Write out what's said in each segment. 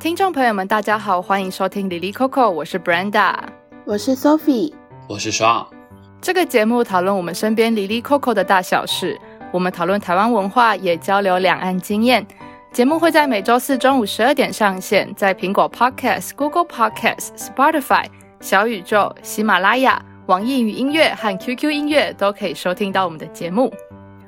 听众朋友们，大家好，欢迎收听哩哩扣扣，我是 Brenda，我是 Sophie，我是爽。这个节目讨论我们身边哩哩扣扣的大小事，我们讨论台湾文化，也交流两岸经验。节目会在每周四中午十二点上线，在苹果 Podcast、Google Podcast、Spotify、小宇宙、喜马拉雅、网易云音乐和 QQ 音乐都可以收听到我们的节目。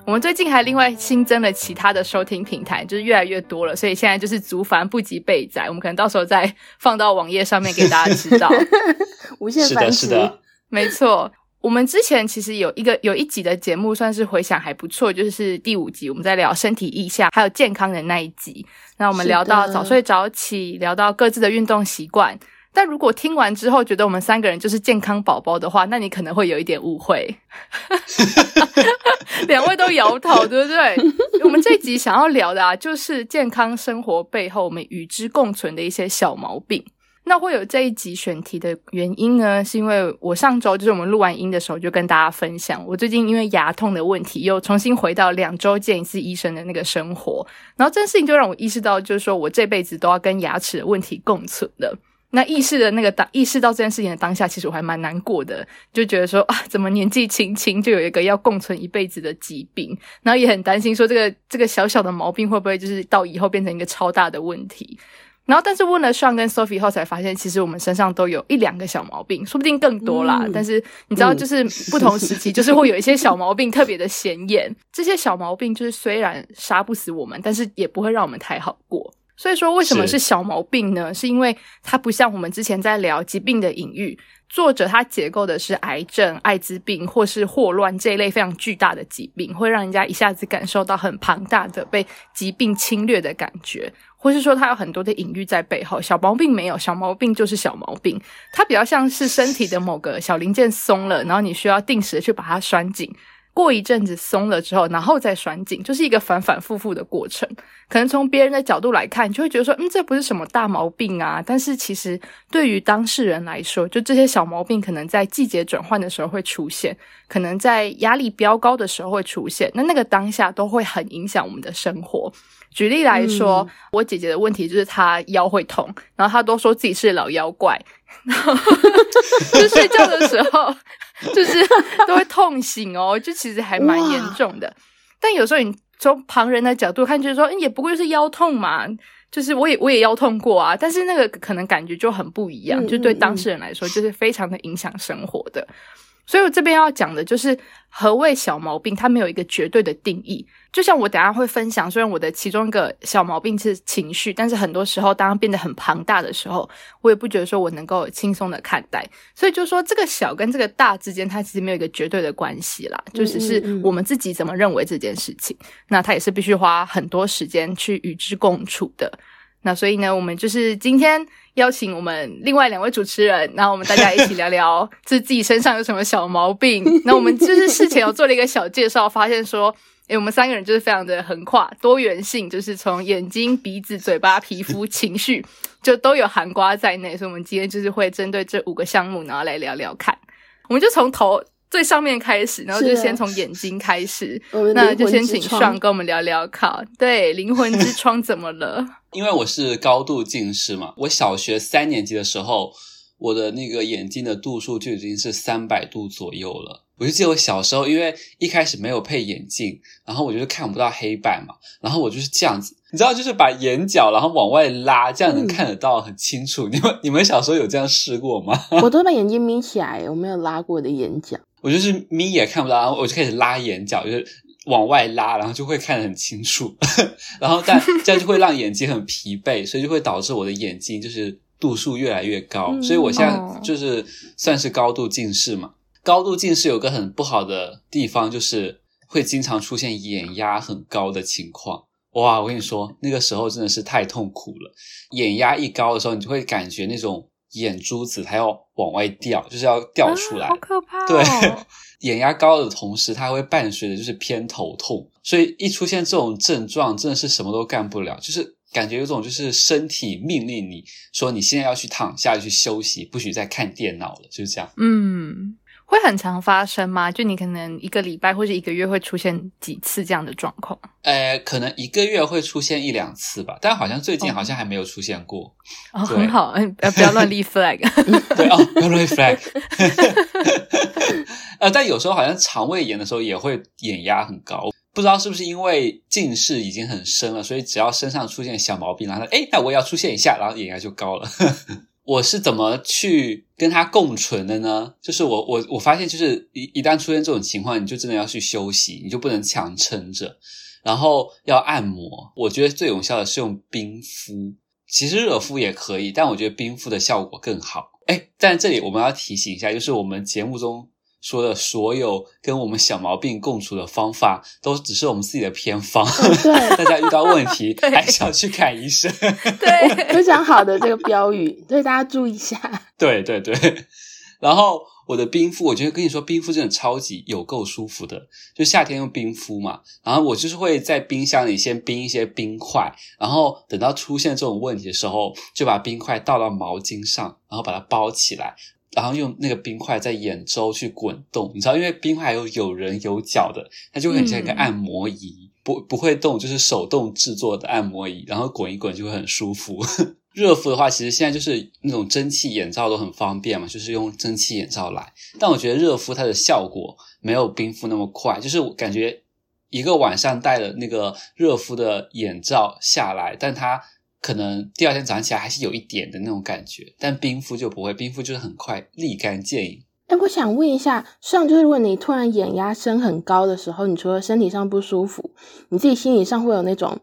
我们最近还另外新增了其他的收听平台，就是越来越多了，所以现在就是足繁不及备载，我们可能到时候再放到网页上面给大家知道。无限繁殖，是的，是的，没错。我们之前其实有一个有一集的节目算是回想还不错，就是第五集我们在聊身体意象还有健康的那一集。那我们聊到早睡早起，聊到各自的运动习惯。但如果听完之后觉得我们三个人就是健康宝宝的话，那你可能会有一点误会。两位都摇头，对不对？我们这一集想要聊的啊，就是健康生活背后我们与之共存的一些小毛病。那会有这一集选题的原因呢，是因为我上周就是我们录完音的时候就跟大家分享，我最近因为牙痛的问题又重新回到两周见一次医生的那个生活，然后这件事情就让我意识到，就是说我这辈子都要跟牙齿的问题共存的。那意识的那个当意识到这件事情的当下，其实我还蛮难过的，就觉得说啊，怎么年纪轻轻就有一个要共存一辈子的疾病，然后也很担心说这个这个小小的毛病会不会就是到以后变成一个超大的问题。然后但是问了 Sean 跟 Sophie 后，才发现其实我们身上都有一两个小毛病，说不定更多啦。嗯、但是你知道，就是不同时期，就是会有一些小毛病特别的显眼。这些小毛病就是虽然杀不死我们，但是也不会让我们太好过。所以说，为什么是小毛病呢？是，是因为它不像我们之前在聊疾病的隐喻，作者他解构的是癌症、艾滋病或是霍乱这一类非常巨大的疾病，会让人家一下子感受到很庞大的被疾病侵略的感觉，或是说它有很多的隐喻在背后。小毛病没有，小毛病就是小毛病，它比较像是身体的某个小零件松了，然后你需要定时的去把它拴紧。过一阵子松了之后，然后再拴紧，就是一个反反复复的过程。可能从别人的角度来看，就会觉得说，嗯，这不是什么大毛病啊。但是其实对于当事人来说，就这些小毛病可能在季节转换的时候会出现，可能在压力飙高的时候会出现。那那个当下都会很影响我们的生活。举例来说，嗯、我姐姐的问题就是她腰会痛，然后她都说自己是老妖怪，然后就睡觉的时候。就是都会痛醒哦，就其实还蛮严重的。但有时候你从旁人的角度看，就是说，嗯，也不过就是腰痛嘛。就是我也我也腰痛过啊，但是那个可能感觉就很不一样，嗯、就对当事人来说，就是非常的影响生活的。所以我这边要讲的就是何谓小毛病，它没有一个绝对的定义。就像我等下会分享，虽然我的其中一个小毛病是情绪，但是很多时候当它变得很庞大的时候，我也不觉得说我能够轻松的看待。所以就说这个小跟这个大之间，它其实没有一个绝对的关系啦，就只是我们自己怎么认为这件事情。那它也是必须花很多时间去与之共处的。那所以呢，我们就是今天邀请我们另外两位主持人，然后我们大家一起聊聊自 自己身上有什么小毛病。那我们就是事前有做了一个小介绍，发现说，诶，我们三个人就是非常的横跨多元性，就是从眼睛、鼻子、嘴巴、皮肤、情绪，就都有涵盖在内。所以，我们今天就是会针对这五个项目，然后来聊聊看。我们就从头。最上面开始，然后就先从眼睛开始，那就先请上跟我们聊聊考。对，灵魂之窗怎么了？因为我是高度近视嘛，我小学三年级的时候，我的那个眼睛的度数就已经是三百度左右了。我就记得我小时候，因为一开始没有配眼镜，然后我就是看不到黑板嘛，然后我就是这样子，你知道，就是把眼角然后往外拉，这样能看得到很清楚。嗯、你们你们小时候有这样试过吗？我都把眼睛眯起来，我没有拉过我的眼角。我就是眯也看不到，然后我就开始拉眼角，就是往外拉，然后就会看得很清楚。然后但 这样就会让眼睛很疲惫，所以就会导致我的眼睛就是度数越来越高。嗯、所以我现在就是算是高度近视嘛。高度近视有个很不好的地方，就是会经常出现眼压很高的情况。哇，我跟你说，那个时候真的是太痛苦了。眼压一高的时候，你就会感觉那种。眼珠子它要往外掉，就是要掉出来，啊、好可怕、哦！对，眼压高的同时，它会伴随着就是偏头痛，所以一出现这种症状，真的是什么都干不了，就是感觉有种就是身体命令你说你现在要去躺下去休息，不许再看电脑了，就是这样。嗯。会很常发生吗？就你可能一个礼拜或者一个月会出现几次这样的状况？呃，可能一个月会出现一两次吧，但好像最近好像还没有出现过。哦，哦很好，不要不要乱立 flag。对哦，不要乱立 flag。呃，但有时候好像肠胃炎的时候也会眼压很高，不知道是不是因为近视已经很深了，所以只要身上出现小毛病，然后哎，那我也要出现一下，然后眼压就高了。我是怎么去跟它共存的呢？就是我我我发现，就是一一旦出现这种情况，你就真的要去休息，你就不能强撑着，然后要按摩。我觉得最有效的是用冰敷，其实热敷也可以，但我觉得冰敷的效果更好。哎，但这里我们要提醒一下，就是我们节目中。说的所有跟我们小毛病共处的方法，都只是我们自己的偏方。对，大家遇到问题 还是要去看医生。对，非常好的这个标语，所以大家注意一下。对对对。然后我的冰敷，我觉得跟你说，冰敷真的超级有够舒服的。就夏天用冰敷嘛，然后我就是会在冰箱里先冰一些冰块，然后等到出现这种问题的时候，就把冰块倒到毛巾上，然后把它包起来。然后用那个冰块在眼周去滚动，你知道，因为冰块有有人有脚的，它就会很像一个按摩仪，嗯、不不会动，就是手动制作的按摩仪，然后滚一滚就会很舒服。热敷的话，其实现在就是那种蒸汽眼罩都很方便嘛，就是用蒸汽眼罩来。但我觉得热敷它的效果没有冰敷那么快，就是我感觉一个晚上戴了那个热敷的眼罩下来，但它。可能第二天早上起来还是有一点的那种感觉，但冰敷就不会，冰敷就是很快立竿见影。哎，我想问一下，像就是如果你突然眼压升很高的时候，你除了身体上不舒服，你自己心理上会有那种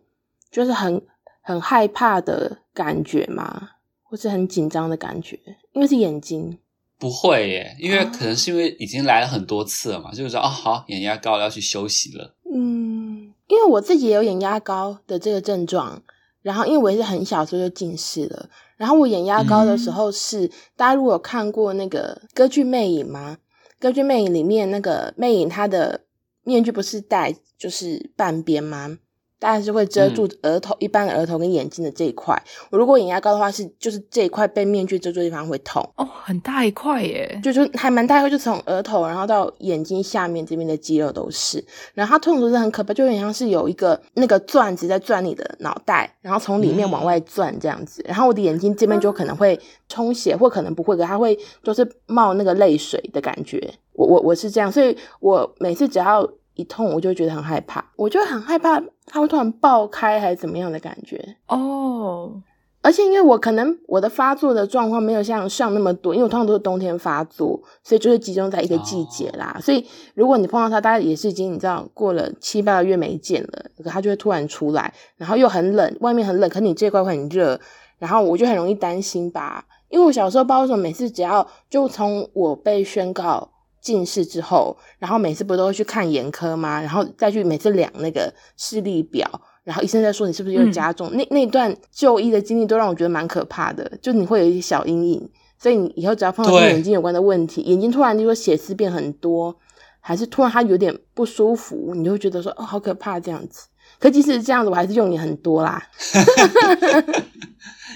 就是很很害怕的感觉吗？或是很紧张的感觉？因为是眼睛。不会耶，因为可能是因为已经来了很多次了嘛，就是说哦，好，眼压高了要去休息了。嗯，因为我自己也有眼压高的这个症状。然后，因为我也是很小时候就近视了。然后我眼压高的时候是，嗯、大家如果有看过那个歌剧《魅影》吗？歌剧《魅影》里面那个魅影，他的面具不是戴就是半边吗？当然是会遮住额头，嗯、一般的额头跟眼睛的这一块。我如果眼压高的话，是就是这一块被面具遮住的地方会痛哦，很大一块耶，就就还蛮大一块，就从额头然后到眼睛下面这边的肌肉都是。然后它痛的是很可怕，就有点像是有一个那个钻子在钻你的脑袋，然后从里面往外钻这样子。嗯、然后我的眼睛这边就可能会充血，或可能不会，可它会就是冒那个泪水的感觉。我我我是这样，所以我每次只要。一痛我就觉得很害怕，我就很害怕它会突然爆开还是怎么样的感觉哦。Oh. 而且因为我可能我的发作的状况没有像上那么多，因为我通常都是冬天发作，所以就是集中在一个季节啦。Oh. 所以如果你碰到它，大概也是已经你知道过了七八个月没见了，可它就会突然出来，然后又很冷，外面很冷，可你这块会很热，然后我就很容易担心吧。因为我小时候不知道为什么每次只要就从我被宣告。近视之后，然后每次不都会去看眼科吗？然后再去每次量那个视力表，然后医生在说你是不是又加重？嗯、那那段就医的经历都让我觉得蛮可怕的，就你会有一些小阴影。所以你以后只要碰到跟眼睛有关的问题，眼睛突然就说血丝变很多，还是突然它有点不舒服，你就会觉得说哦，好可怕这样子。可即使这样子，我还是用眼很多啦。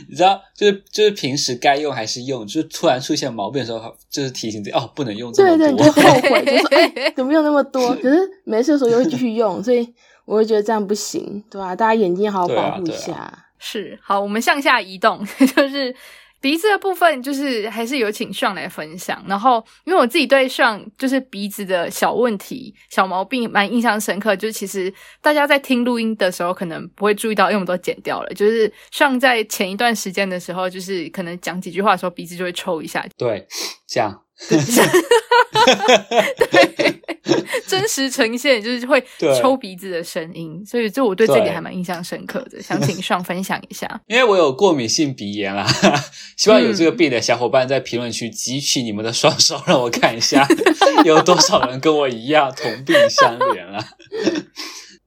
你知道，就是就是平时该用还是用，就是突然出现毛病的时候，就是提醒自己哦，不能用这么多。对对，就 后悔，就说哎，怎么用那么多？可是没事的时候又会继续用，所以我会觉得这样不行，对吧、啊？大家眼睛好好保护一下。啊啊、是，好，我们向下移动，就是。鼻子的部分就是还是有请尚来分享，然后因为我自己对尚就是鼻子的小问题、小毛病蛮印象深刻，就是其实大家在听录音的时候可能不会注意到，因为我们都剪掉了。就是尚在前一段时间的时候，就是可能讲几句话的时候鼻子就会抽一下，对，这样。对，真实呈现就是会抽鼻子的声音，所以这我对这点还蛮印象深刻的，想请 Sean 分享一下。因为我有过敏性鼻炎啦，希望有这个病的小伙伴在评论区举起你们的双手，让我看一下有多少人跟我一样同病相怜了。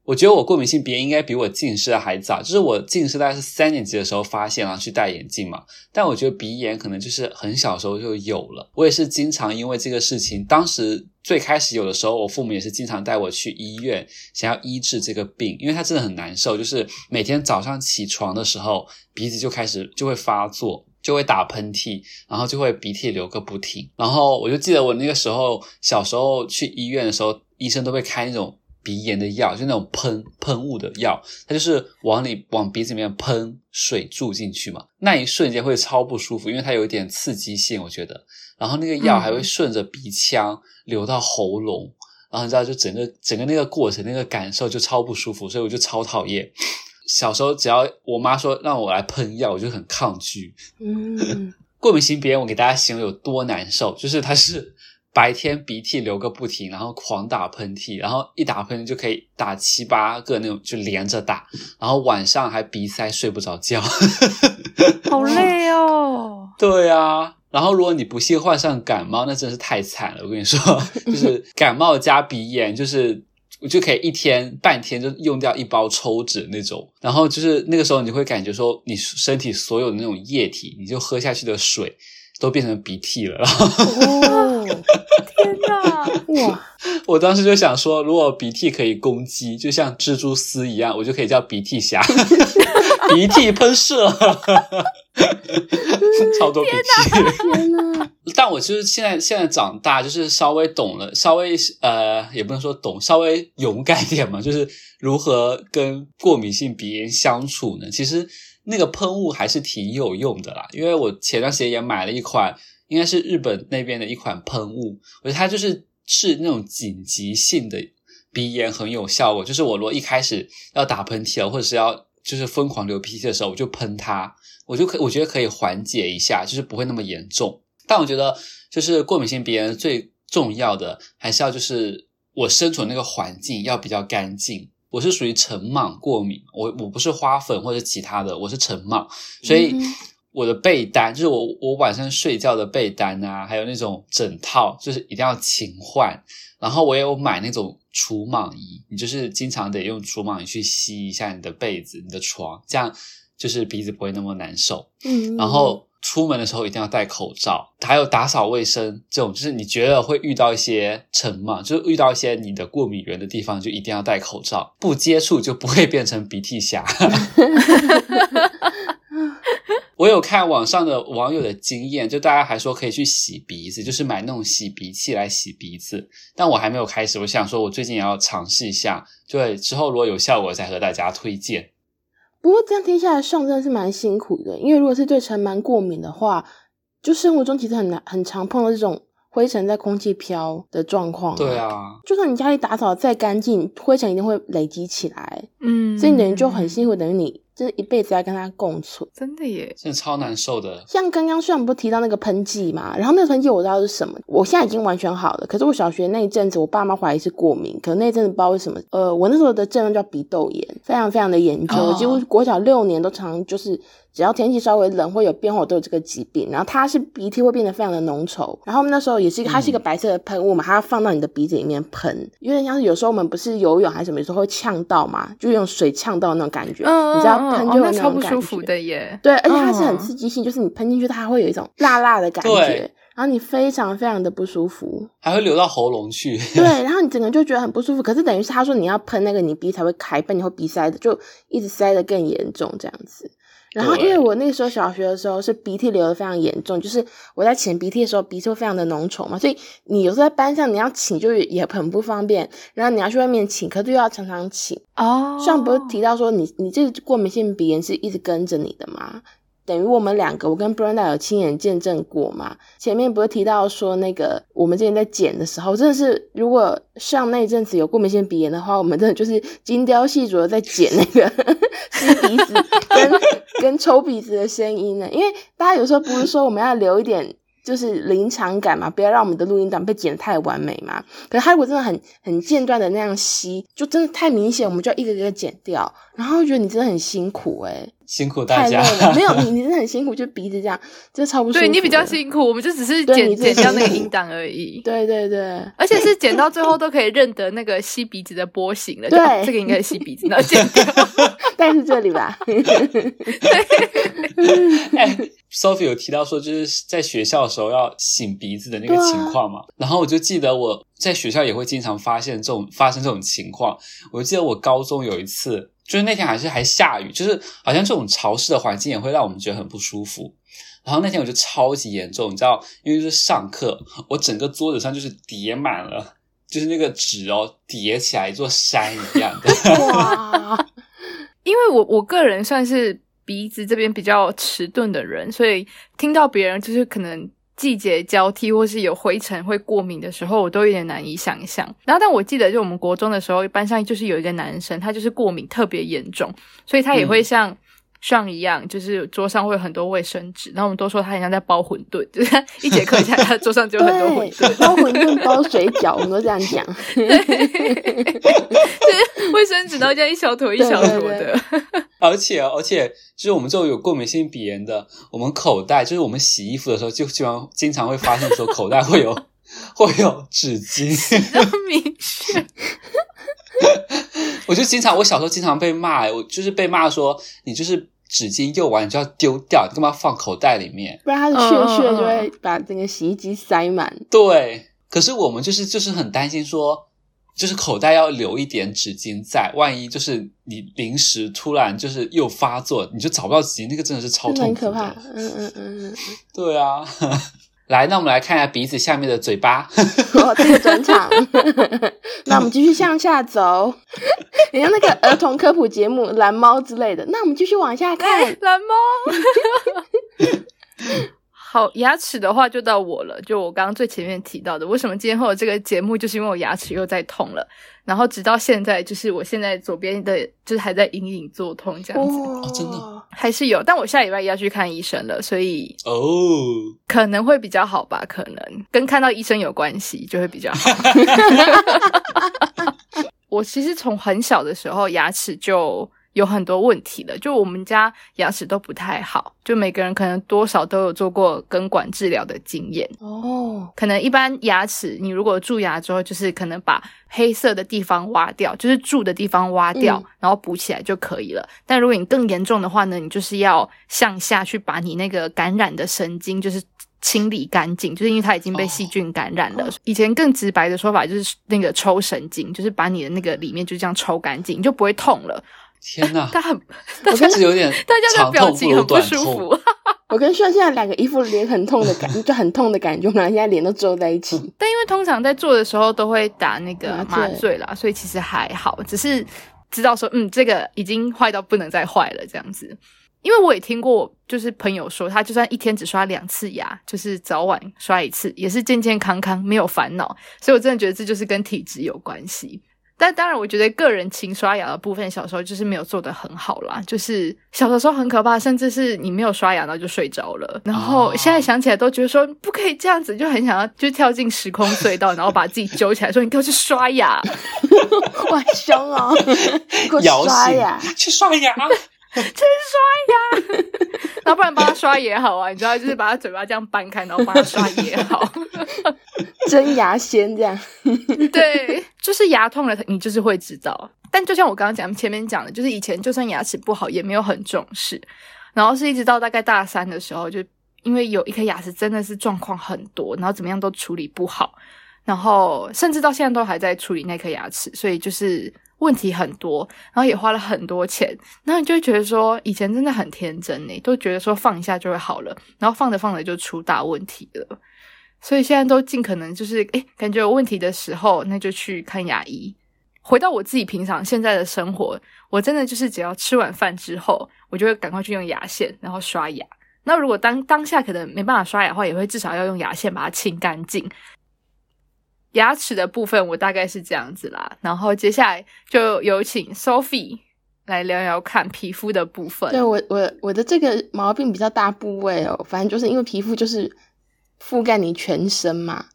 我觉得我过敏性鼻炎应该比我近视的还早，就是我近视大概是三年级的时候发现，然后去戴眼镜嘛。但我觉得鼻炎可能就是很小时候就有了。我也是经常因为这个事情，当时最开始有的时候，我父母也是经常带我去医院，想要医治这个病，因为它真的很难受，就是每天早上起床的时候，鼻子就开始就会发作。就会打喷嚏，然后就会鼻涕流个不停。然后我就记得我那个时候小时候去医院的时候，医生都会开那种鼻炎的药，就那种喷喷雾的药，它就是往里往鼻子里面喷水注进去嘛，那一瞬间会超不舒服，因为它有一点刺激性，我觉得。然后那个药还会顺着鼻腔流到喉咙。嗯然后你知道，就整个整个那个过程，那个感受就超不舒服，所以我就超讨厌。小时候只要我妈说让我来喷药，我就很抗拒。嗯，过敏性鼻炎，我给大家形容有多难受，就是它是白天鼻涕流个不停，然后狂打喷嚏，然后一打喷嚏就可以打七八个那种，就连着打，然后晚上还鼻塞睡不着觉，好累哦。对啊。然后，如果你不幸患上感冒，那真是太惨了。我跟你说，就是感冒加鼻炎，就是我就可以一天半天就用掉一包抽纸那种。然后就是那个时候，你会感觉说，你身体所有的那种液体，你就喝下去的水都变成鼻涕了。然后哦，天哪！哇！我当时就想说，如果鼻涕可以攻击，就像蜘蛛丝一样，我就可以叫鼻涕侠，鼻涕喷射。超多鼻涕！天哪！但我就是现在现在长大，就是稍微懂了，稍微呃，也不能说懂，稍微勇敢一点嘛，就是如何跟过敏性鼻炎相处呢？其实那个喷雾还是挺有用的啦，因为我前段时间也买了一款，应该是日本那边的一款喷雾，我觉得它就是是那种紧急性的鼻炎很有效果，就是我如果一开始要打喷嚏了，或者是要就是疯狂流鼻涕的时候，我就喷它。我就可，我觉得可以缓解一下，就是不会那么严重。但我觉得，就是过敏性鼻炎最重要的，还是要就是我身处那个环境要比较干净。我是属于尘螨过敏，我我不是花粉或者其他的，我是尘螨，所以我的被单，就是我我晚上睡觉的被单啊，还有那种枕套，就是一定要勤换。然后我也有买那种除螨仪，你就是经常得用除螨仪去吸一下你的被子、你的床，这样。就是鼻子不会那么难受，嗯，然后出门的时候一定要戴口罩，还有打扫卫生这种，就是你觉得会遇到一些尘螨，就是遇到一些你的过敏源的地方，就一定要戴口罩，不接触就不会变成鼻涕侠。我有看网上的网友的经验，就大家还说可以去洗鼻子，就是买那种洗鼻器来洗鼻子，但我还没有开始，我想说我最近也要尝试一下，对，之后如果有效果再和大家推荐。不过这样听下来，上真的是蛮辛苦的。因为如果是对尘螨过敏的话，就生活中其实很难很常碰到这种灰尘在空气飘的状况。对啊，就算你家里打扫再干净，灰尘一定会累积起来。嗯，所以你等于就很辛苦，等于你。就是一辈子要跟他共存，真的耶，真的超难受的。像刚刚虽然不提到那个喷剂嘛，然后那个喷剂我知道是什么，我现在已经完全好了。可是我小学那一阵子，我爸妈怀疑是过敏，可能那一阵子不知道为什么，呃，我那时候的症状叫鼻窦炎，非常非常的严重，我几乎国小六年都常就是。只要天气稍微冷或有变化，我都有这个疾病。然后它是鼻涕会变得非常的浓稠。然后那时候也是一个，它是一个白色的喷雾嘛，它要放到你的鼻子里面喷，有点像是有时候我们不是游泳还是什么，有时候会呛到嘛，就用水呛到那种感觉。嗯、你知道喷就会有那种感觉。哦、那超不舒服的耶。对，而且它是很刺激性，就是你喷进去，它会有一种辣辣的感觉，对然后你非常非常的不舒服，还会流到喉咙去。对，然后你整个就觉得很不舒服。可是等于是他说你要喷那个，你鼻才会开，不然你会鼻塞的，就一直塞的更严重这样子。然后，因为我那个时候小学的时候是鼻涕流的非常严重，就是我在擤鼻涕的时候，鼻涕会非常的浓稠嘛，所以你有时候在班上你要擤就也很不方便，然后你要去外面擤，可是又要常常擤。哦，上不是提到说你你这个过敏性鼻炎是一直跟着你的吗？等于我们两个，我跟 Brenda 有亲眼见证过嘛。前面不是提到说那个我们之前在剪的时候，真的是如果像那阵子有过敏性鼻炎的话，我们真的就是精雕细琢的在剪那个 吸鼻子跟跟抽鼻子的声音呢。因为大家有时候不是说我们要留一点。就是临场感嘛，不要让我们的录音档被剪得太完美嘛。可是他如果真的很很间断的那样吸，就真的太明显，我们就要一个一个剪掉。然后觉得你真的很辛苦诶、欸、辛苦大家。太累了，没有你，你真的很辛苦，就鼻子这样，就超不舒服。对你比较辛苦，我们就只是剪剪掉那个音档而已。对对对，而且是剪到最后都可以认得那个吸鼻子的波形了。对，这个应该是吸鼻子，然后剪掉。但是这里吧。对。欸 Sophie 有提到说，就是在学校的时候要擤鼻子的那个情况嘛，然后我就记得我在学校也会经常发现这种发生这种情况。我就记得我高中有一次，就是那天还是还下雨，就是好像这种潮湿的环境也会让我们觉得很不舒服。然后那天我就超级严重，你知道，因为就是上课，我整个桌子上就是叠满了，就是那个纸哦，叠起来一座山一样的。哇！因为我我个人算是鼻子这边比较迟钝的人，所以听到别人就是可能季节交替或是有灰尘会过敏的时候，我都有点难以想象。然后，但我记得就我们国中的时候，班上就是有一个男生，他就是过敏特别严重，所以他也会像。嗯像一样，就是桌上会有很多卫生纸，然后我们都说他很像在包馄饨，就是他一节课下来，他桌上就有很多馄饨，包馄饨、包水饺，我们都这样讲。对，就是卫生纸，然后这样一小坨一小坨的。对 对对，而且，而且，就是我们这种有过敏性鼻炎的，我们口袋，就是我们洗衣服的时候，就基本上经常会发现说口袋会有会有纸巾，明确。我就经常，我小时候经常被骂，我就是被骂说，你就是纸巾用完你就要丢掉，你干嘛放口袋里面？不然它的屑屑就会把整个洗衣机塞满。对，可是我们就是就是很担心说，就是口袋要留一点纸巾在，万一就是你临时突然就是又发作，你就找不到纸巾，那个真的是超痛苦的，很可怕。嗯嗯嗯嗯，对啊。来，那我们来看一下鼻子下面的嘴巴。哦，这个转场。那我们继续向下走，你像那个儿童科普节目《蓝猫》之类的。那我们继续往下看，欸、蓝猫。好，牙齿的话就到我了。就我刚刚最前面提到的，为什么今天会有这个节目，就是因为我牙齿又在痛了。然后直到现在，就是我现在左边的，就是还在隐隐作痛这样子。哦，真的还是有，但我下礼拜要去看医生了，所以哦，可能会比较好吧？可能跟看到医生有关系，就会比较好。我其实从很小的时候牙齿就。有很多问题的，就我们家牙齿都不太好，就每个人可能多少都有做过根管治疗的经验哦。可能一般牙齿，你如果蛀牙之后，就是可能把黑色的地方挖掉，就是蛀的地方挖掉，嗯、然后补起来就可以了。但如果你更严重的话呢，你就是要向下去把你那个感染的神经就是清理干净，就是因为它已经被细菌感染了。哦、以前更直白的说法就是那个抽神经，就是把你的那个里面就这样抽干净，你就不会痛了。天呐，他很，我开始有点，大家的表情很不舒服。我跟炫现在两个一副脸很痛的感觉，就很痛的感觉，我们俩现在脸都皱在一起。但因为通常在做的时候都会打那个麻醉啦，所以其实还好，只是知道说，嗯，这个已经坏到不能再坏了这样子。因为我也听过，就是朋友说，他就算一天只刷两次牙，就是早晚刷一次，也是健健康康，没有烦恼。所以我真的觉得这就是跟体质有关系。但当然，我觉得个人勤刷牙的部分，小时候就是没有做得很好啦。就是小的时候很可怕，甚至是你没有刷牙，然后就睡着了。然后现在想起来都觉得说不可以这样子，就很想要就跳进时空隧道，然后把自己揪起来说：“你给我去刷牙！”我很凶哦，给我刷牙，去刷牙，去刷牙。然后不然帮他刷也好啊，你知道，就是把他嘴巴这样掰开，然后帮他刷也好。真牙仙这样，对，就是牙痛了，你就是会知道。但就像我刚刚讲前面讲的，就是以前就算牙齿不好，也没有很重视。然后是一直到大概大三的时候，就因为有一颗牙齿真的是状况很多，然后怎么样都处理不好，然后甚至到现在都还在处理那颗牙齿，所以就是问题很多，然后也花了很多钱。那你就觉得说，以前真的很天真诶，都觉得说放一下就会好了，然后放着放着就出大问题了。所以现在都尽可能就是，诶，感觉有问题的时候，那就去看牙医。回到我自己平常现在的生活，我真的就是只要吃完饭之后，我就会赶快去用牙线，然后刷牙。那如果当当下可能没办法刷牙的话，也会至少要用牙线把它清干净。牙齿的部分我大概是这样子啦，然后接下来就有请 Sophie 来聊聊看皮肤的部分。对，我我我的这个毛病比较大部位哦，反正就是因为皮肤就是。覆盖你全身嘛，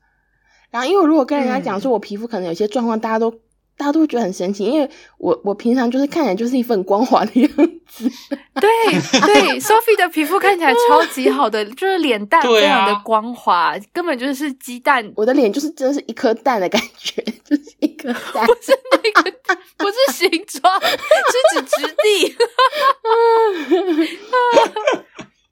然后因为如果跟人家讲说我皮肤可能有些状况，大家都大家都会觉得很神奇，因为我我平常就是看起来就是一份光滑的样子。对对，Sophie 的皮肤看起来超级好的，就是脸蛋非常的光滑，啊、根本就是鸡蛋。我的脸就是真的是一颗蛋的感觉，就是一颗蛋，不是那个，不是形状，是指质地。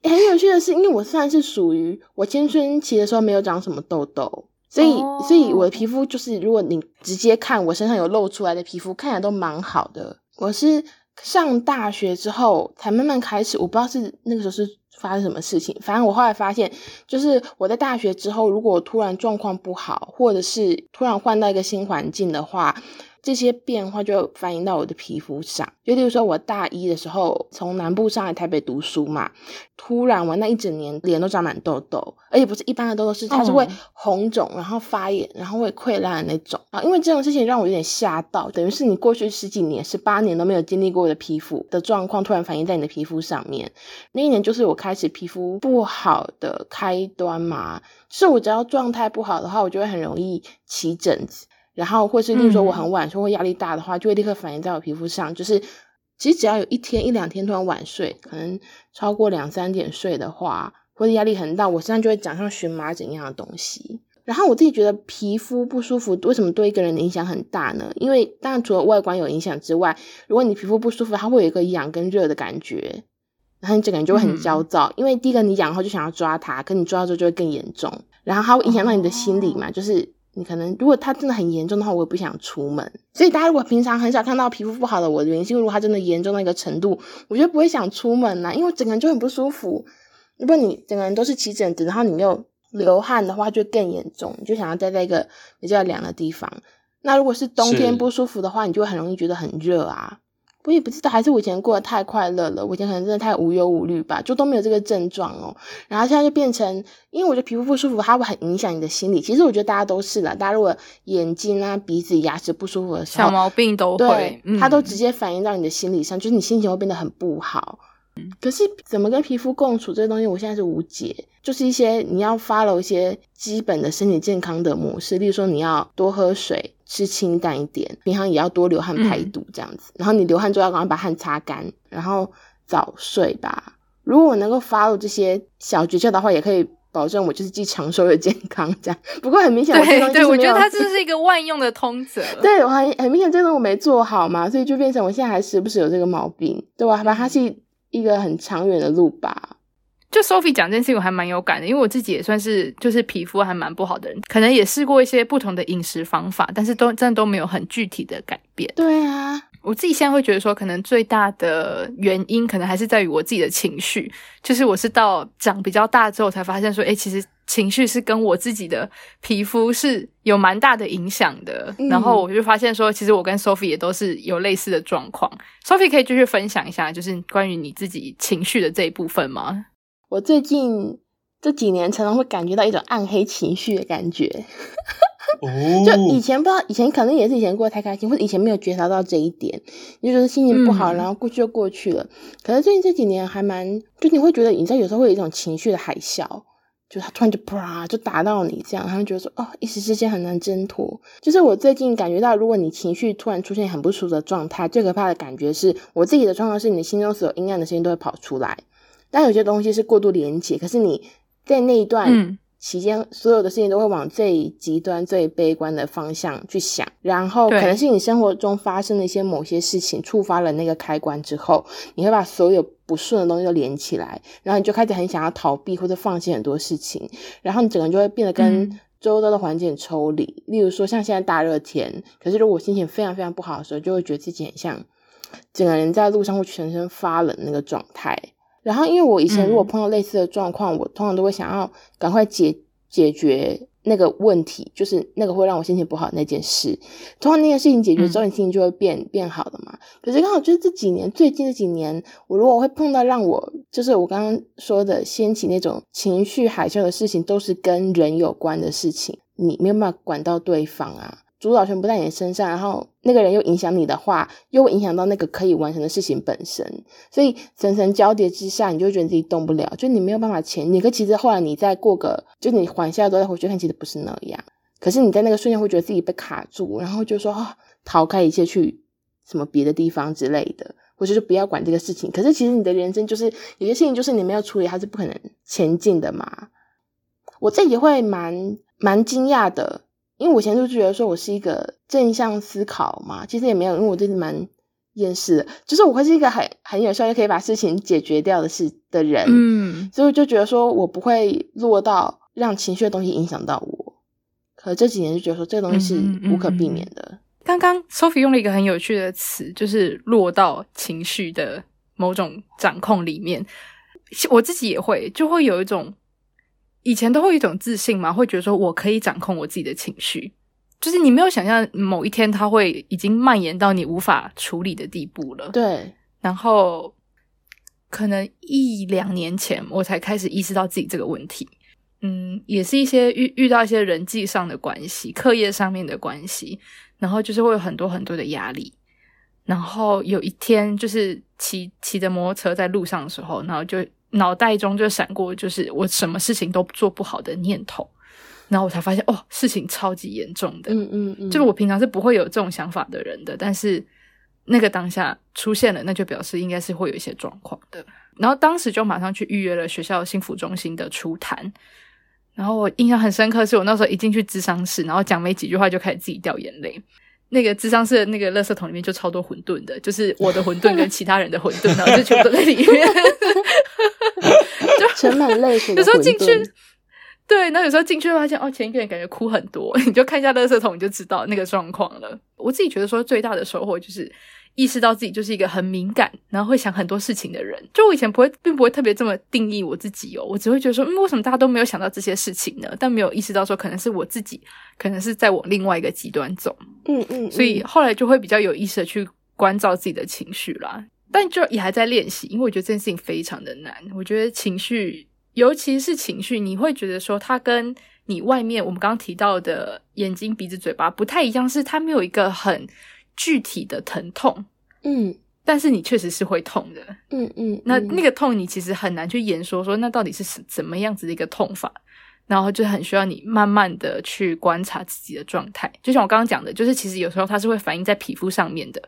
很有趣的是，因为我算是属于我青春期的时候没有长什么痘痘，所以、oh. 所以我的皮肤就是，如果你直接看我身上有露出来的皮肤，看起来都蛮好的。我是上大学之后才慢慢开始，我不知道是那个时候是发生什么事情。反正我后来发现，就是我在大学之后，如果突然状况不好，或者是突然换到一个新环境的话。这些变化就反映到我的皮肤上，就例如说，我大一的时候从南部上来台北读书嘛，突然我那一整年脸都长满痘痘，而且不是一般的痘痘，是它是会红肿，然后发炎，然后会溃烂的那种啊。因为这种事情让我有点吓到，等于是你过去十几年、十八年都没有经历过的皮肤的状况，突然反映在你的皮肤上面。那一年就是我开始皮肤不好的开端嘛，就是我只要状态不好的话，我就会很容易起疹子。然后，或是例如说我很晚睡或压力大的话，就会立刻反映在我皮肤上。就是其实只要有一天一两天突然晚睡，可能超过两三点睡的话，或者压力很大，我身上就会长像荨麻疹一样的东西。然后我自己觉得皮肤不舒服，为什么对一个人的影响很大呢？因为当然除了外观有影响之外，如果你皮肤不舒服，它会有一个痒跟热的感觉，然后你整个人就会很焦躁。嗯、因为第一个你痒后就想要抓它，可你抓到之后就会更严重，然后它会影响到你的心理嘛，哦、就是。你可能如果它真的很严重的话，我也不想出门。所以大家如果平常很少看到皮肤不好的我的原因，是因为如果它真的严重到一个程度，我觉得不会想出门啦，因为整个人就很不舒服。如果你整个人都是起疹子，然后你又流汗的话，就更严重，你就想要待在一个比较凉的地方。那如果是冬天不舒服的话，你就很容易觉得很热啊。我也不知道，还是我以前过得太快乐了，我以前可能真的太无忧无虑吧，就都没有这个症状哦。然后现在就变成，因为我觉得皮肤不舒服，它会很影响你的心理。其实我觉得大家都是的，大家如果眼睛啊、鼻子、牙齿不舒服的时候，小毛病都会，嗯、它都直接反映到你的心理上，就是你心情会变得很不好。可是怎么跟皮肤共处这个东西，我现在是无解。就是一些你要 follow 一些基本的身体健康的模式，例如说你要多喝水。吃清淡一点，平常也要多流汗排毒这样子。嗯、然后你流汗之后要赶快把汗擦干，然后早睡吧。如果我能够 follow 这些小诀窍的话，也可以保证我就是既长寿又健康这样。不过很明显，我对对，我觉得它这是一个万用的通则。对，我很很明显，真的我没做好嘛，所以就变成我现在还时不时有这个毛病，对吧？反正它是一个很长远的路吧。就 Sophie 讲这件事情，我还蛮有感的，因为我自己也算是就是皮肤还蛮不好的人，可能也试过一些不同的饮食方法，但是都真的都没有很具体的改变。对啊，我自己现在会觉得说，可能最大的原因可能还是在于我自己的情绪，就是我是到长比较大之后才发现说，诶，其实情绪是跟我自己的皮肤是有蛮大的影响的。嗯、然后我就发现说，其实我跟 Sophie 也都是有类似的状况。Sophie 可以继续分享一下，就是关于你自己情绪的这一部分吗？我最近这几年常常会感觉到一种暗黑情绪的感觉，就以前不知道，以前可能也是以前过得太开心，或者以前没有觉察到这一点，你就觉得心情不好，然后过去就过去了。嗯、可是最近这几年还蛮，就你会觉得，你知道有时候会有一种情绪的海啸，就它突然就啪就打到你这样，他们觉得说哦，一时之间很难挣脱。就是我最近感觉到，如果你情绪突然出现很不舒服的状态，最可怕的感觉是我自己的状况是，你心中所有阴暗的声音都会跑出来。但有些东西是过度连结，可是你在那一段期间，嗯、所有的事情都会往最极端、最悲观的方向去想，然后可能是你生活中发生的一些某些事情触发了那个开关之后，你会把所有不顺的东西都连起来，然后你就开始很想要逃避或者放弃很多事情，然后你整个人就会变得跟周遭的环境抽离。嗯、例如说，像现在大热天，可是如果心情非常非常不好的时候，就会觉得自己很像整个人在路上会全身发冷那个状态。然后，因为我以前如果碰到类似的状况，嗯、我通常都会想要赶快解解决那个问题，就是那个会让我心情不好的那件事。通常那件事情解决之后，你心情就会变、嗯、变好了嘛。可是刚好就是这几年，最近这几年，我如果会碰到让我就是我刚刚说的掀起那种情绪海啸的事情，都是跟人有关的事情，你没有办法管到对方啊。主导权不在你身上，然后那个人又影响你的话，又影响到那个可以完成的事情本身，所以层层交叠之下，你就觉得自己动不了，就你没有办法前进。可其实后来你再过个，就你缓下来之后再回去看，其实不是那样。可是你在那个瞬间会觉得自己被卡住，然后就说啊，逃开一切去什么别的地方之类的，或者是不要管这个事情。可是其实你的人生就是有些事情，就是你没有处理，它是不可能前进的嘛。我自己会蛮蛮惊讶的。因为我以前就觉得说我是一个正向思考嘛，其实也没有，因为我真的蛮厌世的，就是我会是一个很很有效就可以把事情解决掉的事的人，嗯，所以我就觉得说我不会落到让情绪的东西影响到我。可这几年就觉得说这个东西是无可避免的。嗯嗯嗯刚刚 Sophie 用了一个很有趣的词，就是落到情绪的某种掌控里面。我自己也会，就会有一种以前都会有一种自信嘛，会觉得说我可以掌控我自己的情绪。就是你没有想象某一天它会已经蔓延到你无法处理的地步了。对，然后可能一两年前我才开始意识到自己这个问题。嗯，也是一些遇遇到一些人际上的关系、课业上面的关系，然后就是会有很多很多的压力。然后有一天，就是骑骑着摩托车在路上的时候，然后就脑袋中就闪过，就是我什么事情都做不好的念头。然后我才发现，哦，事情超级严重的。嗯嗯嗯，就是我平常是不会有这种想法的人的，但是那个当下出现了，那就表示应该是会有一些状况的。然后当时就马上去预约了学校幸福中心的初谈。然后我印象很深刻，是我那时候一进去咨商室，然后讲没几句话就开始自己掉眼泪。那个智商室的那个垃圾桶里面就超多馄饨的，就是我的馄饨跟其他人的馄饨，然后就全部都在里面，就盛满泪水。有时候进去，对，然后有时候进去发现哦，前一个人感觉哭很多，你就看一下垃圾桶，你就知道那个状况了。我自己觉得说最大的收获就是。意识到自己就是一个很敏感，然后会想很多事情的人。就我以前不会，并不会特别这么定义我自己哦。我只会觉得说，嗯，为什么大家都没有想到这些事情呢？但没有意识到说，可能是我自己，可能是在往另外一个极端走。嗯嗯，嗯。所以后来就会比较有意识的去关照自己的情绪啦。但就也还在练习，因为我觉得这件事情非常的难。我觉得情绪，尤其是情绪，你会觉得说，它跟你外面我们刚刚提到的眼睛、鼻子、嘴巴不太一样，是它没有一个很。具体的疼痛，嗯，但是你确实是会痛的，嗯嗯，嗯，那那个痛你其实很难去言说，说那到底是什怎么样子的一个痛法，然后就很需要你慢慢的去观察自己的状态，就像我刚刚讲的，就是其实有时候它是会反映在皮肤上面的，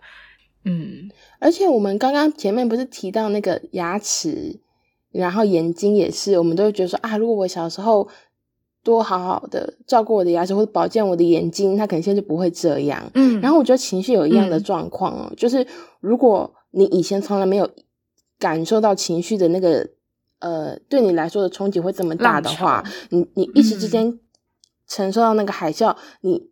嗯，而且我们刚刚前面不是提到那个牙齿，然后眼睛也是，我们都会觉得说啊，如果我小时候。多好好的照顾我的牙齿或者保健我的眼睛，他可能现在就不会这样。嗯，然后我觉得情绪有一样的状况哦，嗯、就是如果你以前从来没有感受到情绪的那个呃，对你来说的冲击会这么大的话，你你一时之间承受到那个海啸，嗯、你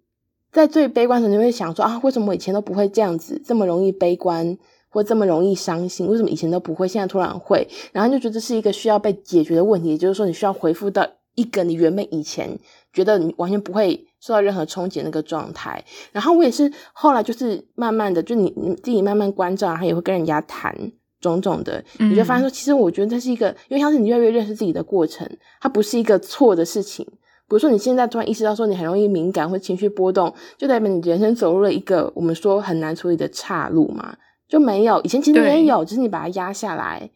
在最悲观的时候，你会想说啊，为什么我以前都不会这样子，这么容易悲观或这么容易伤心？为什么以前都不会，现在突然会？然后就觉得是一个需要被解决的问题，也就是说，你需要回复到。一个你原本以前觉得你完全不会受到任何冲击的那个状态，然后我也是后来就是慢慢的，就你你自己慢慢关照，然后也会跟人家谈种种的，你就发现说，其实我觉得这是一个，因为像是你越来越认识自己的过程，它不是一个错的事情。比如说你现在突然意识到说你很容易敏感或情绪波动，就代表你人生走入了一个我们说很难处理的岔路嘛，就没有以前其实也有，只是你把它压下来。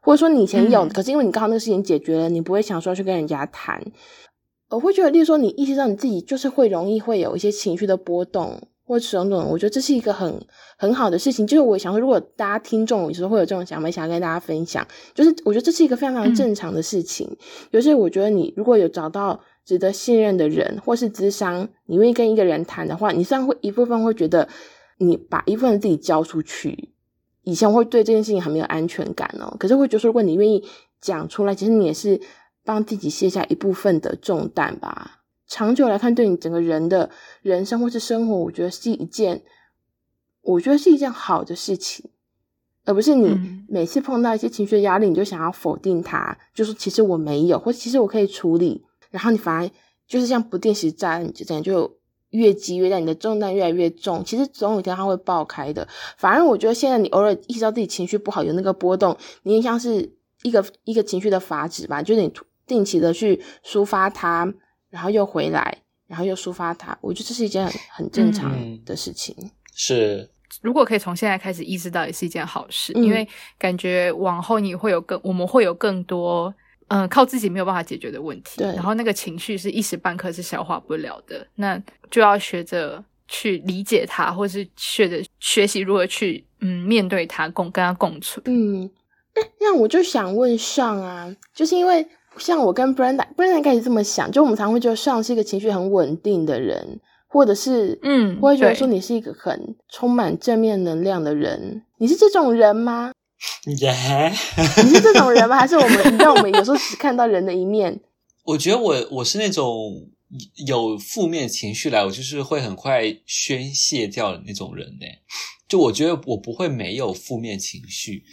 或者说你以前有，嗯、可是因为你刚好那个事情解决了，你不会想说去跟人家谈。我会觉得，例如说你意识到你自己就是会容易会有一些情绪的波动，或者种种，我觉得这是一个很很好的事情。就是我想说，如果大家听众有时候会有这种想法，想要跟大家分享，就是我觉得这是一个非常非常正常的事情。尤其、嗯、我觉得你如果有找到值得信任的人，或是咨商，你愿意跟一个人谈的话，你虽然会一部分会觉得你把一部分自己交出去。以前会对这件事情很没有安全感哦，可是会觉得说，如果你愿意讲出来，其实你也是帮自己卸下一部分的重担吧。长久来看，对你整个人的人生或是生活，我觉得是一件，我觉得是一件好的事情，而不是你每次碰到一些情绪的压力，你就想要否定它，就说其实我没有，或其实我可以处理，然后你反而就是像不定时炸弹，就这样就。越积越大，你的重担越来越重。其实总有一天它会爆开的。反而我觉得现在你偶尔意识到自己情绪不好，有那个波动，你也像是一个一个情绪的阀值吧，就是你定期的去抒发它，然后又回来，然后又抒发它。我觉得这是一件很很正常的事情。嗯、是，如果可以从现在开始意识到，也是一件好事，嗯、因为感觉往后你会有更，我们会有更多。嗯，靠自己没有办法解决的问题，对，然后那个情绪是一时半刻是消化不了的，那就要学着去理解他，或是学着学习如何去嗯面对他，共跟他共存。嗯，那我就想问上啊，就是因为像我跟 Brenda，Brenda 开始这么想，就我们常会觉得上是一个情绪很稳定的人，或者是嗯，会觉得说你是一个很充满正面能量的人，你是这种人吗？耶，Yeah. 你是这种人吗？还是我们？你知道我们有时候只看到人的一面。我觉得我我是那种有负面情绪来，我就是会很快宣泄掉的那种人呢。就我觉得我不会没有负面情绪，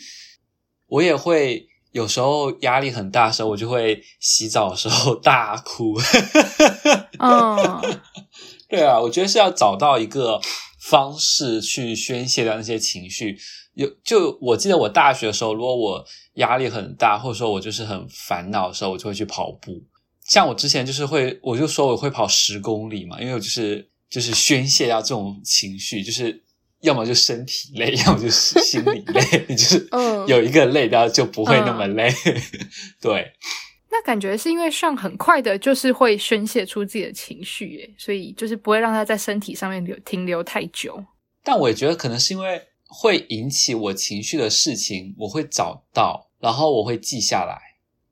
我也会有时候压力很大的时候，我就会洗澡的时候大哭。嗯，对啊，我觉得是要找到一个方式去宣泄掉那些情绪。有就我记得我大学的时候，如果我压力很大，或者说我就是很烦恼的时候，我就会去跑步。像我之前就是会，我就说我会跑十公里嘛，因为我就是就是宣泄掉这种情绪，就是要么就身体累，要么就是心理累，你就是有一个累然后就不会那么累。嗯、对，那感觉是因为上很快的，就是会宣泄出自己的情绪，耶，所以就是不会让它在身体上面留停留太久。但我也觉得可能是因为会引起我情绪的事情，我会找到，然后我会记下来。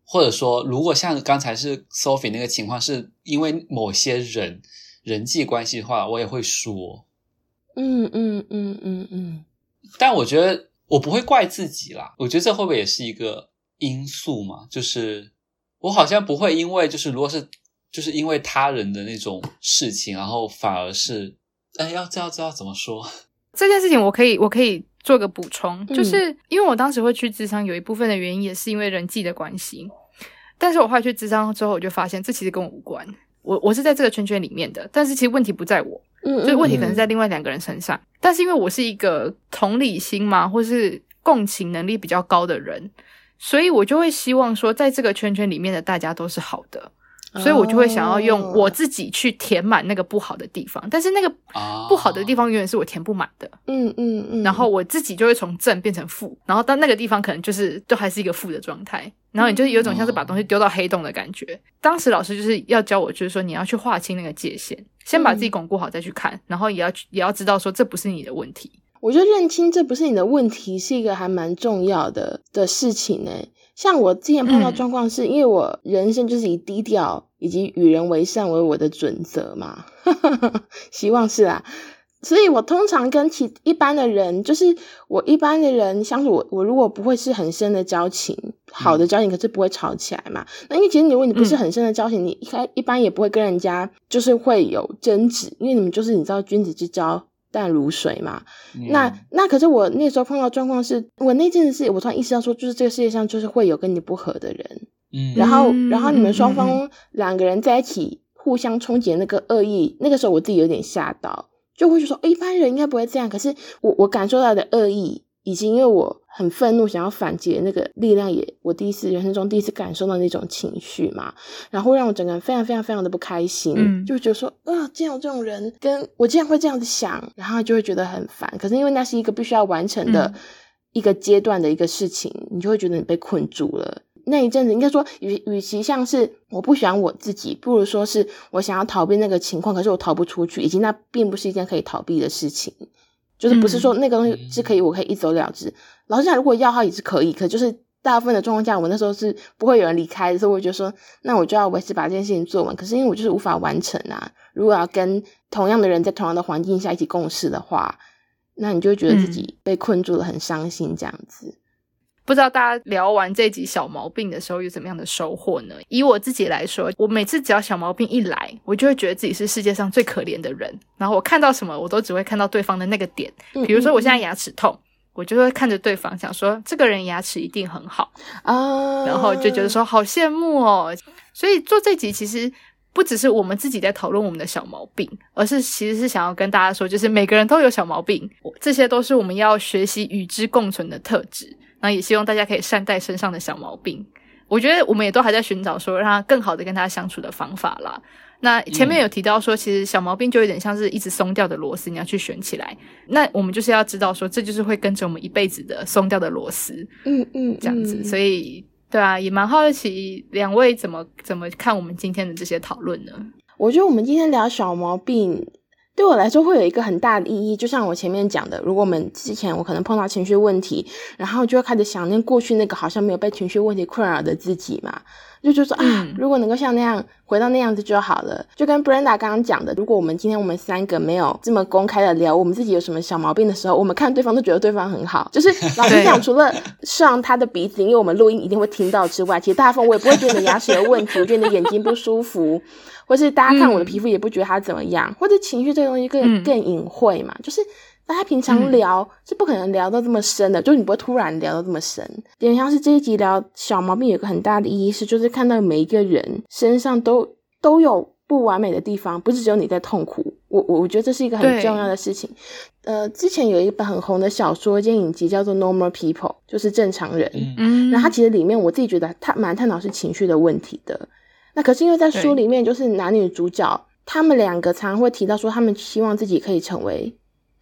或者说，如果像刚才是 Sophie 那个情况，是因为某些人人际关系的话，我也会说，嗯嗯嗯嗯嗯。但我觉得我不会怪自己啦。我觉得这会不会也是一个因素嘛？就是我好像不会因为，就是如果是就是因为他人的那种事情，然后反而是，哎，要知道知道怎么说这件事情，我可以我可以。做个补充，就是因为我当时会去智商，有一部分的原因也是因为人际的关系。但是我后来去智商之后，我就发现这其实跟我无关。我我是在这个圈圈里面的，但是其实问题不在我，嗯，所以问题可能在另外两个人身上。但是因为我是一个同理心嘛，或是共情能力比较高的人，所以我就会希望说，在这个圈圈里面的大家都是好的。所以我就会想要用我自己去填满那个不好的地方，但是那个不好的地方永远是我填不满的。嗯嗯嗯。然后我自己就会从正变成负，然后到那个地方可能就是都还是一个负的状态。然后你就有一种像是把东西丢到黑洞的感觉。当时老师就是要教我，就是说你要去划清那个界限，先把自己巩固好再去看，然后也要也要知道说这不是你的问题。我觉得认清这不是你的问题是一个还蛮重要的的事情呢。像我之前碰到状况是，因为我人生就是以低调以及与人为善为我的准则嘛，希望是啦。所以我通常跟其一般的人，就是我一般的人相处，我我如果不会是很深的交情，好的交情，可是不会吵起来嘛。那因为其实你如果你不是很深的交情，你一开一般也不会跟人家就是会有争执，因为你们就是你知道君子之交。淡如水嘛，嗯、那那可是我那时候碰到状况是，我那阵子是我突然意识到说，就是这个世界上就是会有跟你不合的人，嗯，然后然后你们双方两个人在一起互相冲击那个恶意，那个时候我自己有点吓到，就会说，一般人应该不会这样，可是我我感受到的恶意。以及因为我很愤怒，想要反击那个力量，也我第一次人生中第一次感受到那种情绪嘛，然后让我整个人非常非常非常的不开心，嗯、就觉得说啊，竟然有这种人跟我竟然会这样子想，然后就会觉得很烦。可是因为那是一个必须要完成的一个阶段的一个事情，嗯、你就会觉得你被困住了。那一阵子应该说，与与其像是我不喜欢我自己，不如说是我想要逃避那个情况，可是我逃不出去，以及那并不是一件可以逃避的事情。就是不是说那个东西是可以，我可以一走了之。嗯、老实讲，如果要号也是可以，可就是大部分的状况下，我那时候是不会有人离开的，所以我就说，那我就要维持把这件事情做完。可是因为我就是无法完成啊，如果要跟同样的人在同样的环境下一起共事的话，那你就会觉得自己被困住了，很伤心这样子。不知道大家聊完这集小毛病的时候有怎么样的收获呢？以我自己来说，我每次只要小毛病一来，我就会觉得自己是世界上最可怜的人。然后我看到什么，我都只会看到对方的那个点。比如说我现在牙齿痛，我就会看着对方，想说这个人牙齿一定很好啊，然后就觉得说好羡慕哦。所以做这集其实不只是我们自己在讨论我们的小毛病，而是其实是想要跟大家说，就是每个人都有小毛病，这些都是我们要学习与之共存的特质。那也希望大家可以善待身上的小毛病。我觉得我们也都还在寻找说让他更好的跟他相处的方法啦。那前面有提到说，其实小毛病就有点像是一直松掉的螺丝，你要去选起来。那我们就是要知道说，这就是会跟着我们一辈子的松掉的螺丝。嗯嗯，这样子。所以，对啊，也蛮好奇两位怎么怎么看我们今天的这些讨论呢？我觉得我们今天聊小毛病。对我来说会有一个很大的意义，就像我前面讲的，如果我们之前我可能碰到情绪问题，然后就会开始想念过去那个好像没有被情绪问题困扰的自己嘛，就觉得说啊，如果能够像那样回到那样子就好了。就跟 Brenda 刚刚讲的，如果我们今天我们三个没有这么公开的聊我们自己有什么小毛病的时候，我们看对方都觉得对方很好。就是 老实讲，除了上他的鼻子，因为我们录音一定会听到之外，其实大部分我也不会觉得你牙齿有问题，我觉得你的眼睛不舒服，或是大家看我的皮肤也不觉得他怎么样，嗯、或者情绪这个东西更更隐晦嘛，就是。大家平常聊、嗯、是不可能聊到这么深的，就是你不会突然聊到这么深。点像是这一集聊小毛病，有个很大的意义是，就是看到每一个人身上都都有不完美的地方，不是只有你在痛苦。我我我觉得这是一个很重要的事情。呃，之前有一本很红的小说电影集叫做《Normal People》，就是正常人。嗯，那它其实里面我自己觉得它蛮探讨是情绪的问题的。那可是因为在书里面，就是男女主角他们两个常常会提到说，他们希望自己可以成为。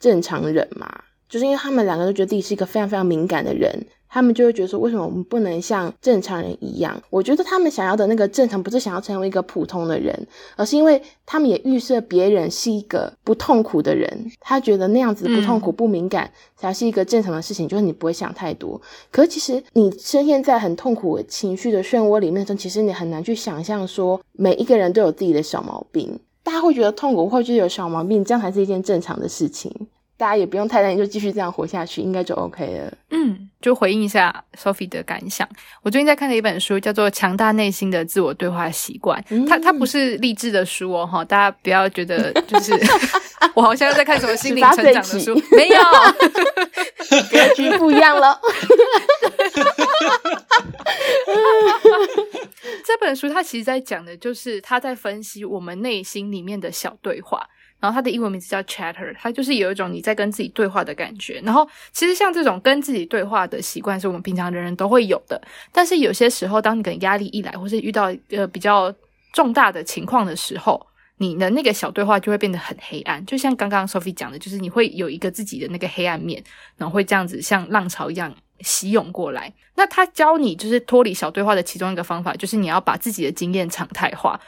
正常人嘛，就是因为他们两个都觉得自己是一个非常非常敏感的人，他们就会觉得说，为什么我们不能像正常人一样？我觉得他们想要的那个正常，不是想要成为一个普通的人，而是因为他们也预设别人是一个不痛苦的人，他觉得那样子不痛苦、不敏感才是一个正常的事情，就是你不会想太多。可是其实你深陷在很痛苦情绪的漩涡里面的时候，其实你很难去想象说，每一个人都有自己的小毛病。大家会觉得痛苦，会觉得有小毛病，这样才是一件正常的事情。大家也不用太担心，就继续这样活下去，应该就 OK 了。嗯，就回应一下 Sophie 的感想。我最近在看的一本书，叫做《强大内心的自我对话习惯》。嗯。它它不是励志的书哦，哈，大家不要觉得就是 我好像在看什么心灵成长的书，没有，格局不一样了。这本书它其实在讲的就是他在分析我们内心里面的小对话，然后它的英文名字叫 Chatter，它就是有一种你在跟自己对话的感觉。然后其实像这种跟自己对话的习惯是我们平常人人都会有的，但是有些时候当你跟压力一来，或是遇到一个比较重大的情况的时候，你的那个小对话就会变得很黑暗。就像刚刚 Sophie 讲的，就是你会有一个自己的那个黑暗面，然后会这样子像浪潮一样。袭涌过来，那他教你就是脱离小对话的其中一个方法，就是你要把自己的经验常态化。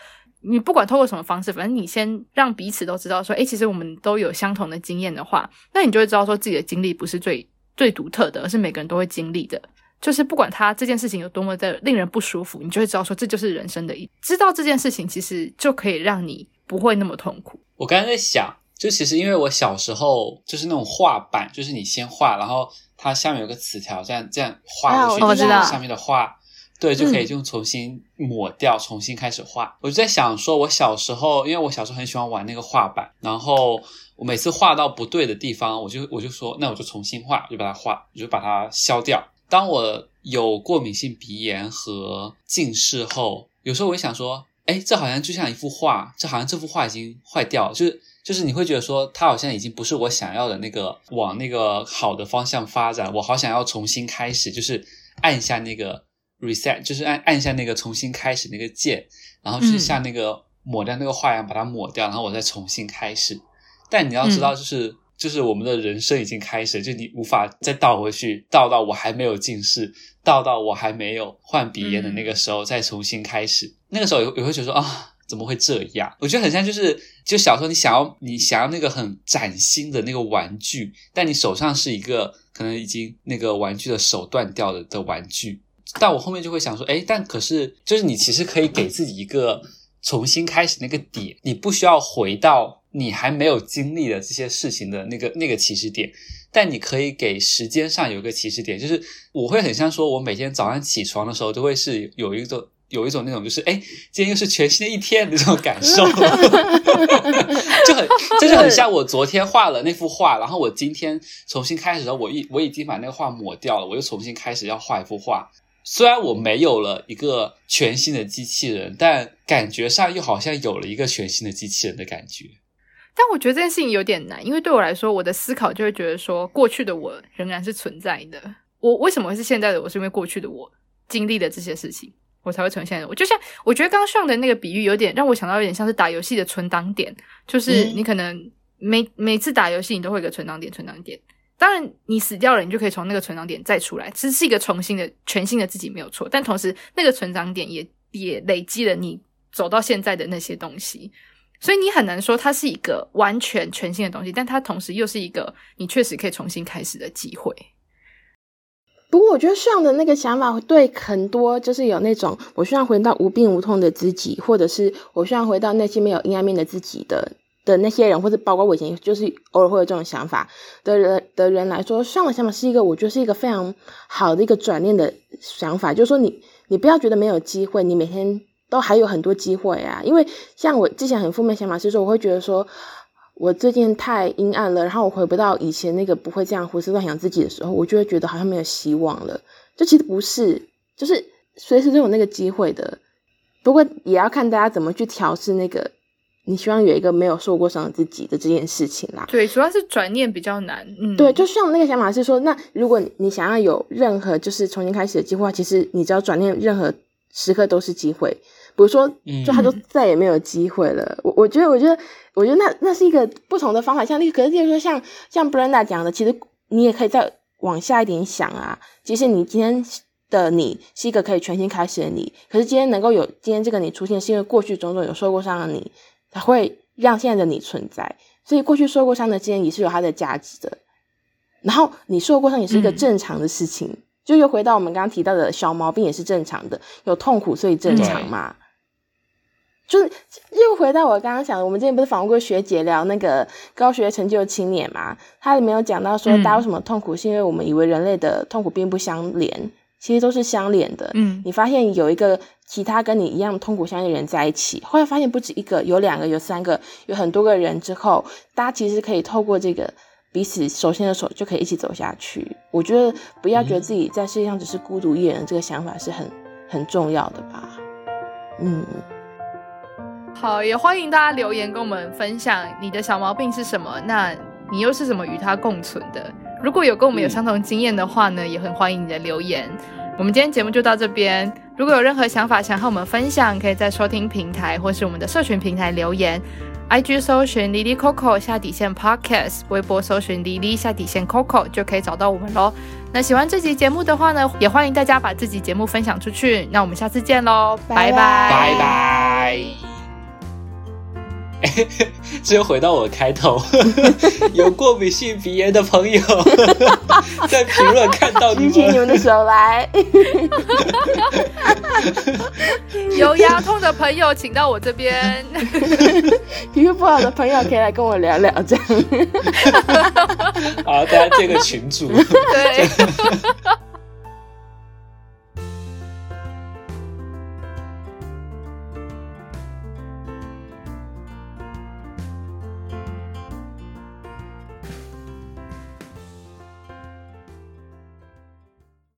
你不管透过什么方式，反正你先让彼此都知道说，诶，其实我们都有相同的经验的话，那你就会知道说自己的经历不是最最独特的，而是每个人都会经历的。就是不管他这件事情有多么的令人不舒服，你就会知道说这就是人生的一。知道这件事情其实就可以让你不会那么痛苦。我刚才在想，就其实因为我小时候就是那种画板，就是你先画，然后。它下面有个词条，这样这样画过去，我知道下面的画，对，就可以就重新抹掉，嗯、重新开始画。我就在想，说我小时候，因为我小时候很喜欢玩那个画板，然后我每次画到不对的地方，我就我就说，那我就重新画，就把它画，就把它消掉。当我有过敏性鼻炎和近视后，有时候我会想说，哎，这好像就像一幅画，这好像这幅画已经坏掉了，就是。就是你会觉得说，它好像已经不是我想要的那个往那个好的方向发展，我好想要重新开始，就是按下那个 reset，就是按按下那个重新开始那个键，然后就是像那个抹掉那个画一样把它抹掉，然后我再重新开始。但你要知道，就是、嗯、就是我们的人生已经开始，就你无法再倒回去，倒到我还没有近视，倒到我还没有患鼻炎的那个时候再重新开始。那个时候也会觉得说啊。怎么会这样？我觉得很像，就是就小时候你想要你想要那个很崭新的那个玩具，但你手上是一个可能已经那个玩具的手断掉了的玩具。但我后面就会想说，诶，但可是就是你其实可以给自己一个重新开始那个点，你不需要回到你还没有经历的这些事情的那个那个起始点，但你可以给时间上有一个起始点。就是我会很像说，我每天早上起床的时候都会是有一个。有一种那种就是，哎，今天又是全新的一天的这种感受，就很，这就很像我昨天画了那幅画，然后我今天重新开始的时候，我已我已经把那个画抹掉了，我又重新开始要画一幅画。虽然我没有了一个全新的机器人，但感觉上又好像有了一个全新的机器人的感觉。但我觉得这件事情有点难，因为对我来说，我的思考就会觉得说，过去的我仍然是存在的。我为什么会是现在的我？是因为过去的我经历了这些事情。我才会呈现的。我就像我觉得刚刚上的那个比喻，有点让我想到，有点像是打游戏的存档点，就是你可能每、嗯、每次打游戏，你都会有个存档点，存档点。当然，你死掉了，你就可以从那个存档点再出来，其实是一个重新的、全新的自己，没有错。但同时，那个存档点也也累积了你走到现在的那些东西，所以你很难说它是一个完全全新的东西，但它同时又是一个你确实可以重新开始的机会。不过我觉得上的那个想法对很多就是有那种我希望回到无病无痛的自己，或者是我希望回到内心没有阴暗面的自己的的那些人，或者包括我以前就是偶尔会有这种想法的人的人来说，上的想法是一个我觉得是一个非常好的一个转念的想法，就是说你你不要觉得没有机会，你每天都还有很多机会啊。因为像我之前很负面想法是说，我会觉得说。我最近太阴暗了，然后我回不到以前那个不会这样胡思乱想自己的时候，我就会觉得好像没有希望了。就其实不是，就是随时都有那个机会的。不过也要看大家怎么去调试那个你希望有一个没有受过伤的自己的这件事情啦。对，主要是转念比较难。嗯，对，就像那个想法是说，那如果你想要有任何就是重新开始的机会，其实你只要转念，任何时刻都是机会。比如说，就他就再也没有机会了。嗯、我我觉得，我觉得，我觉得那那是一个不同的方法。像那个，可是就如说像，像像 Brenda 讲的，其实你也可以再往下一点想啊。其实你今天的你是一个可以全新开始的你。可是今天能够有今天这个你出现，是因为过去种种有受过伤的你，才会让现在的你存在。所以过去受过伤的经验也是有它的价值的。然后你受过伤也是一个正常的事情。嗯、就又回到我们刚刚提到的小毛病也是正常的，有痛苦所以正常嘛。嗯就是又回到我刚刚讲的，我们之前不是访问过学姐聊那个高学成就青年嘛？他里面有讲到说，大家为什么痛苦，是因为我们以为人类的痛苦并不相连，其实都是相连的。嗯，你发现有一个其他跟你一样痛苦相连的人在一起，后来发现不止一个，有两个，有三个，有很多个人之后，大家其实可以透过这个彼此手牵着手就可以一起走下去。我觉得不要觉得自己在世界上只是孤独一人，这个想法是很很重要的吧？嗯。好，也欢迎大家留言跟我们分享你的小毛病是什么，那你又是怎么与它共存的？如果有跟我们有相同经验的话呢，嗯、也很欢迎你的留言。我们今天节目就到这边，如果有任何想法想和我们分享，可以在收听平台或是我们的社群平台留言。IG 搜寻 Lily Coco 下底线 Podcast，微博搜寻 Lily 下底线 Coco 就可以找到我们喽。那喜欢这集节目的话呢，也欢迎大家把这集节目分享出去。那我们下次见喽，拜拜拜拜。这又回到我的开头，有过敏性鼻炎的朋友 在评论看到你们，举起你们的手来。有牙痛的朋友请到我这边，皮肤不好的朋友可以来跟我聊聊，这样。好，大家建个群主。对。